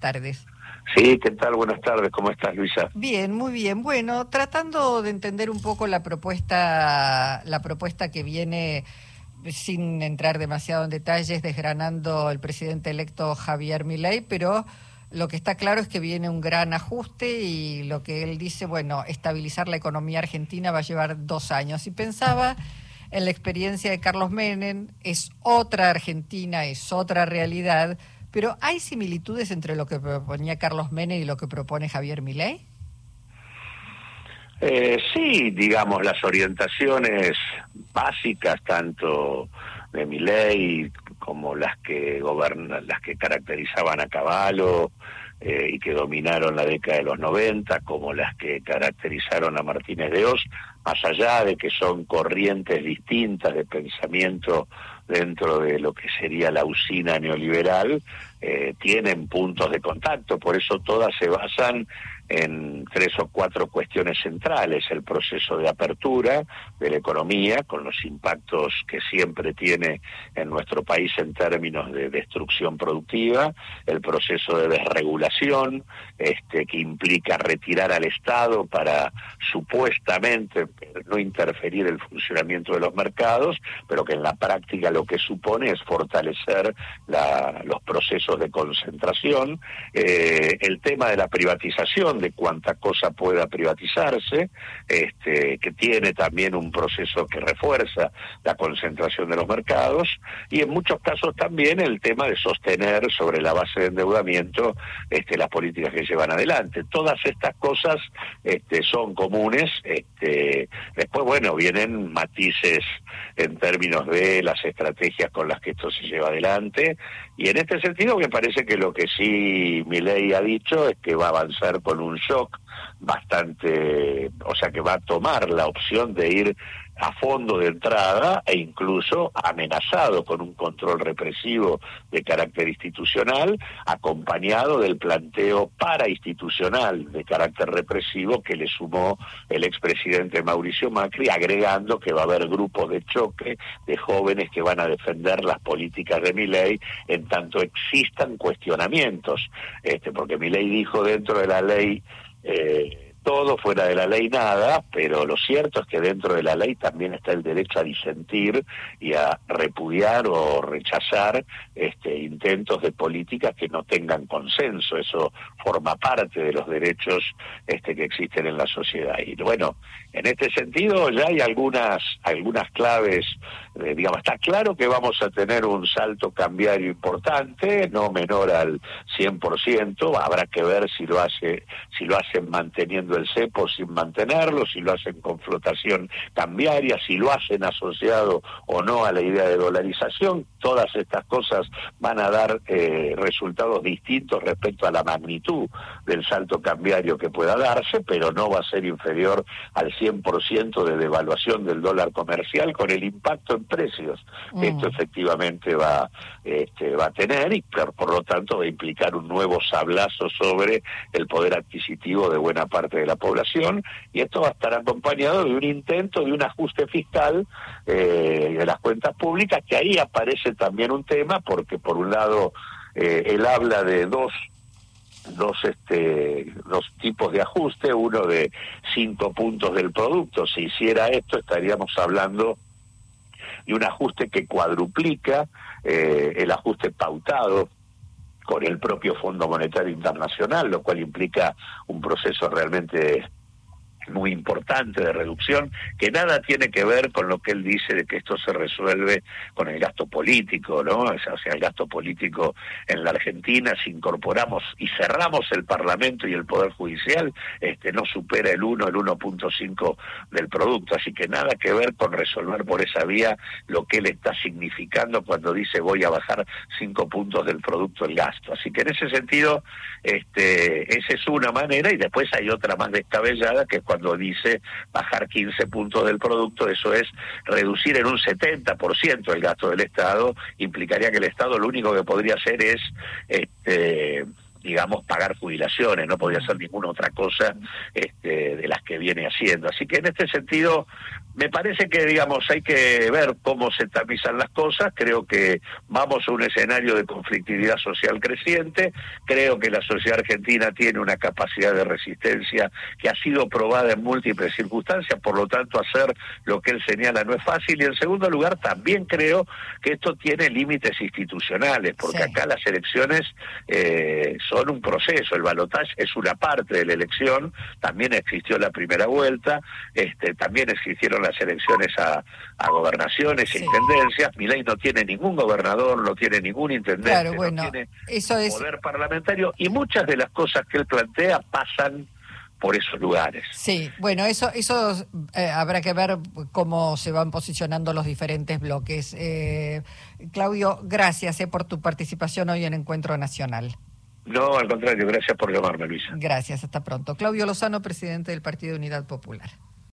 tardes. Sí, ¿qué tal? Buenas tardes, ¿cómo estás, Luisa? Bien, muy bien. Bueno, tratando de entender un poco la propuesta, la propuesta que viene sin entrar demasiado en detalles, desgranando el presidente electo Javier Milei, pero lo que está claro es que viene un gran ajuste y lo que él dice, bueno, estabilizar la economía argentina va a llevar dos años. Y pensaba en la experiencia de Carlos Menem, es otra Argentina, es otra realidad, pero ¿hay similitudes entre lo que proponía Carlos Menem y lo que propone Javier Milei? Eh, sí, digamos, las orientaciones básicas, tanto de Milei como las que gobernan, las que caracterizaban a Caballo eh, y que dominaron la década de los 90, como las que caracterizaron a Martínez de Oz, más allá de que son corrientes distintas de pensamiento dentro de lo que sería la usina neoliberal, eh, tienen puntos de contacto, por eso todas se basan en tres o cuatro cuestiones centrales, el proceso de apertura de la economía, con los impactos que siempre tiene en nuestro país en términos de destrucción productiva, el proceso de desregulación, este, que implica retirar al Estado para supuestamente no interferir el funcionamiento de los mercados, pero que en la práctica lo que supone es fortalecer los procesos de concentración, eh, el tema de la privatización, de cuánta cosa pueda privatizarse, este, que tiene también un proceso que refuerza la concentración de los mercados, y en muchos casos también el tema de sostener sobre la base de endeudamiento este, las políticas que llevan adelante. Todas estas cosas este, son comunes, después, bueno, vienen matices en términos de las estrategias con las que esto se lleva adelante, y en este sentido me parece que lo que sí mi ley ha dicho es que va a avanzar con un shock bastante, o sea que va a tomar la opción de ir a fondo de entrada e incluso amenazado con un control represivo de carácter institucional, acompañado del planteo parainstitucional de carácter represivo que le sumó el expresidente Mauricio Macri, agregando que va a haber grupos de choque de jóvenes que van a defender las políticas de mi ley en tanto existan cuestionamientos, este, porque mi ley dijo dentro de la ley eh, todo, fuera de la ley nada, pero lo cierto es que dentro de la ley también está el derecho a disentir y a repudiar o rechazar este, intentos de políticas que no tengan consenso. Eso forma parte de los derechos este, que existen en la sociedad. Y bueno, en este sentido ya hay algunas, algunas claves, eh, digamos, está claro que vamos a tener un salto cambiario importante, no menor al 100%, habrá que ver si lo hace, si lo hacen manteniendo el cepo sin mantenerlo, si lo hacen con flotación cambiaria, si lo hacen asociado o no a la idea de dolarización, todas estas cosas van a dar eh, resultados distintos respecto a la magnitud del salto cambiario que pueda darse, pero no va a ser inferior al 100% de devaluación del dólar comercial con el impacto en precios que esto mm. efectivamente va, este, va a tener y por, por lo tanto va a implicar un nuevo sablazo sobre el poder adquisitivo de buena parte de la población y esto va a estar acompañado de un intento de un ajuste fiscal eh, de las cuentas públicas que ahí aparece también un tema porque por un lado eh, él habla de dos dos este dos tipos de ajuste uno de cinco puntos del producto. Si hiciera esto estaríamos hablando de un ajuste que cuadruplica eh, el ajuste pautado con el propio Fondo Monetario Internacional, lo cual implica un proceso realmente muy importante de reducción, que nada tiene que ver con lo que él dice de que esto se resuelve con el gasto político, ¿no? O sea, el gasto político en la Argentina, si incorporamos y cerramos el Parlamento y el Poder Judicial, este no supera el 1, el 1.5 del producto, así que nada que ver con resolver por esa vía lo que él está significando cuando dice voy a bajar 5 puntos del producto el gasto. Así que en ese sentido, este, esa es una manera y después hay otra más descabellada que es cuando dice bajar 15 puntos del producto, eso es reducir en un 70% el gasto del Estado, implicaría que el Estado lo único que podría hacer es este digamos, pagar jubilaciones, no podría hacer ninguna otra cosa este, de las que viene haciendo. Así que en este sentido, me parece que, digamos, hay que ver cómo se tamizan las cosas. Creo que vamos a un escenario de conflictividad social creciente. Creo que la sociedad argentina tiene una capacidad de resistencia que ha sido probada en múltiples circunstancias. Por lo tanto, hacer lo que él señala no es fácil. Y en segundo lugar, también creo que esto tiene límites institucionales, porque acá las elecciones eh, son un proceso. El balotaje es una parte de la elección. También existió la primera vuelta. Este, también existieron las elecciones a, gobernaciones e intendencias. Mi ley no tiene ningún gobernador, no tiene ningún intendente, no tiene eso es... poder parlamentario y muchas de las cosas que él plantea pasan por esos lugares. Sí, bueno, eso eso eh, habrá que ver cómo se van posicionando los diferentes bloques. Eh, Claudio, gracias eh, por tu participación hoy en Encuentro Nacional. No, al contrario, gracias por llamarme, Luisa. Gracias, hasta pronto. Claudio Lozano, presidente del Partido Unidad Popular.